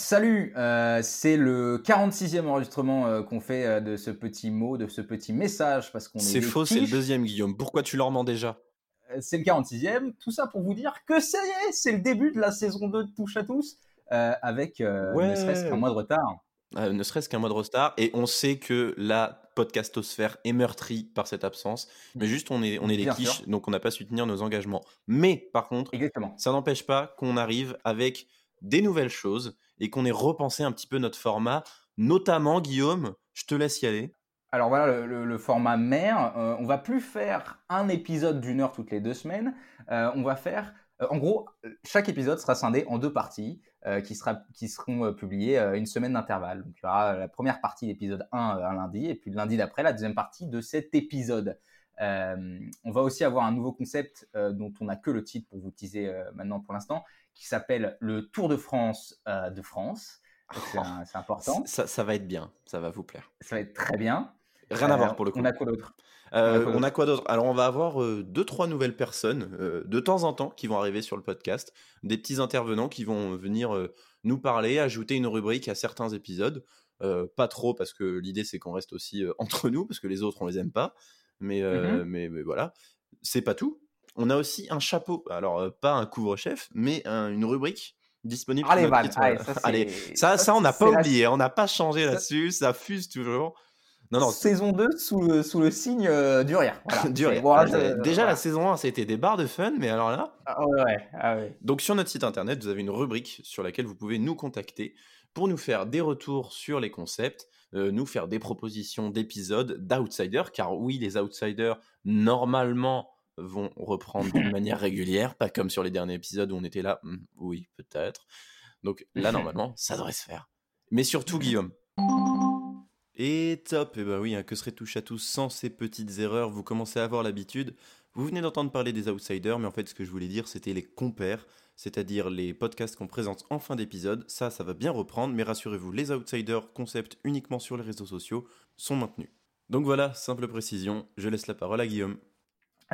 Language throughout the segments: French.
Salut, euh, c'est le 46e enregistrement euh, qu'on fait euh, de ce petit mot, de ce petit message, parce qu'on est. C'est faux, c'est le deuxième, Guillaume. Pourquoi tu leur mens déjà C'est le 46e. Tout ça pour vous dire que ça y est, c'est le début de la saison 2 de Touche à tous, avec Ouais. ne serait-ce qu'un mois de retard. Ne serait-ce qu'un mois de retard. Et on sait que la podcastosphère est meurtrie par cette absence. Mais juste, on est, on est des quiches, donc on n'a pas su tenir nos engagements. Mais par contre, Exactement. ça n'empêche pas qu'on arrive avec des nouvelles choses et qu'on ait repensé un petit peu notre format. Notamment, Guillaume, je te laisse y aller. Alors voilà le, format mère. Euh, on va plus faire un épisode d'une heure toutes les deux semaines. Euh, on va faire, euh, en gros, chaque épisode sera scindé en deux parties euh, qui, seront publiées une semaine d'intervalle. Donc il y aura la première partie de l'épisode 1 euh, un lundi et puis le lundi d'après la deuxième partie de cet épisode. Euh, on va aussi avoir un nouveau concept euh, dont on n'a que le titre pour vous teaser euh, maintenant pour l'instant, qui s'appelle le Tour de France de France. C'est important. Ça, ça va être bien, ça va vous plaire. Ça va être très bien. Rien à voir pour le coup. On a quoi d'autre? Euh, on a quoi d'autre? Alors, on va avoir euh, deux, trois nouvelles personnes euh, de temps en temps qui vont arriver sur le podcast, des petits intervenants qui vont venir nous parler, ajouter une rubrique à certains épisodes. Pas trop parce que l'idée c'est qu'on reste aussi entre nous parce que les autres on les aime pas. Mais, euh, mais, mais voilà, c'est pas tout. On a aussi un chapeau. Alors, pas un couvre-chef, mais un- une rubrique disponible. sur Allez, notre Val, site, allez, ça, c'est- Allez, ça, ça, on n'a pas oublié, on n'a pas changé là-dessus, ça fuse toujours. Non, non, saison 2 sous le, sous le signe euh, du rire. Voilà. du rire. Euh, je- Déjà, voilà. la saison 1, ça a été des barres de fun, mais alors là. Ah ouais, ouais, ah ouais. Donc, sur notre site internet, vous avez une rubrique sur laquelle vous pouvez nous contacter pour nous faire des retours sur les concepts, euh, nous faire des propositions d'épisodes, d'outsiders, car oui, les outsiders, normalement, vont reprendre d'une manière régulière, pas comme sur les derniers épisodes où on était là, Hmm, oui, peut-être. Donc là, normalement, ça devrait se faire. Mais surtout, Guillaume. Et top, et bah oui, hein, que serait touche à tous sans ces petites erreurs? Vous commencez à avoir l'habitude. Vous venez d'entendre parler des outsiders, mais en fait, ce que je voulais dire, c'était les compères, c'est-à-dire les podcasts qu'on présente en fin d'épisode. Ça, ça va bien reprendre, mais rassurez-vous, les outsiders, concept uniquement sur les réseaux sociaux, sont maintenus. Donc voilà, simple précision, je laisse la parole à Guillaume.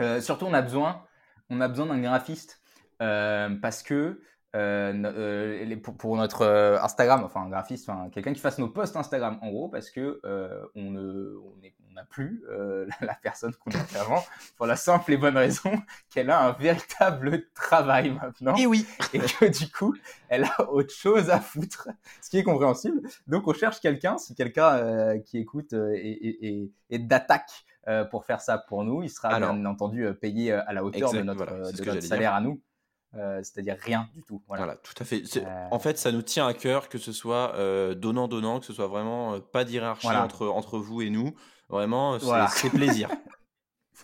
Euh, surtout, on a besoin, on a besoin d'un graphiste euh, parce que euh, euh, les- pour, pour notre euh, Instagram, enfin un graphiste, enfin quelqu'un qui fasse nos posts Instagram, en gros, parce que euh, on ne, on n'a plus la, la personne qu'on avait avant pour la simple et bonne raison qu'elle a un véritable travail maintenant. Et oui et que du coup, elle a autre chose à foutre, ce qui est compréhensible. Donc, on cherche quelqu'un, si quelqu'un qui écoute est- est d'attaque pour faire ça pour nous, il sera Alors. bien entendu payé à la hauteur de notre, voilà, de salaire à nous, Euh, c'est-à-dire rien du tout. Voilà. Voilà, tout à fait. Euh, En fait, ça nous tient à cœur que ce soit euh, donnant-donnant, que ce soit vraiment pas d'hierarchie Voilà. entre, entre vous et nous. Vraiment, c'est Voilà. plaisir.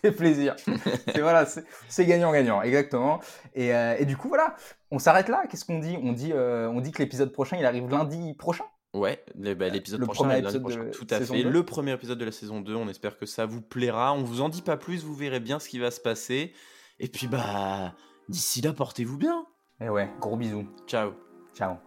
C'est plaisir. c'est voilà, c'est gagnant-gagnant, exactement. Et, euh, et du coup, voilà, on s'arrête là. Qu'est-ce qu'on dit? On dit, euh, on dit que l'épisode prochain, il arrive lundi prochain? Ouais, bah, l'épisode prochain, lundi épisode prochain. Tout à fait. 2. Le premier épisode de la saison 2. On espère que ça vous plaira. On vous en dit pas plus, vous verrez bien ce qui va se passer. Et puis, bah, d'ici là, portez-vous bien. Et ouais, gros bisous. Ciao. Ciao.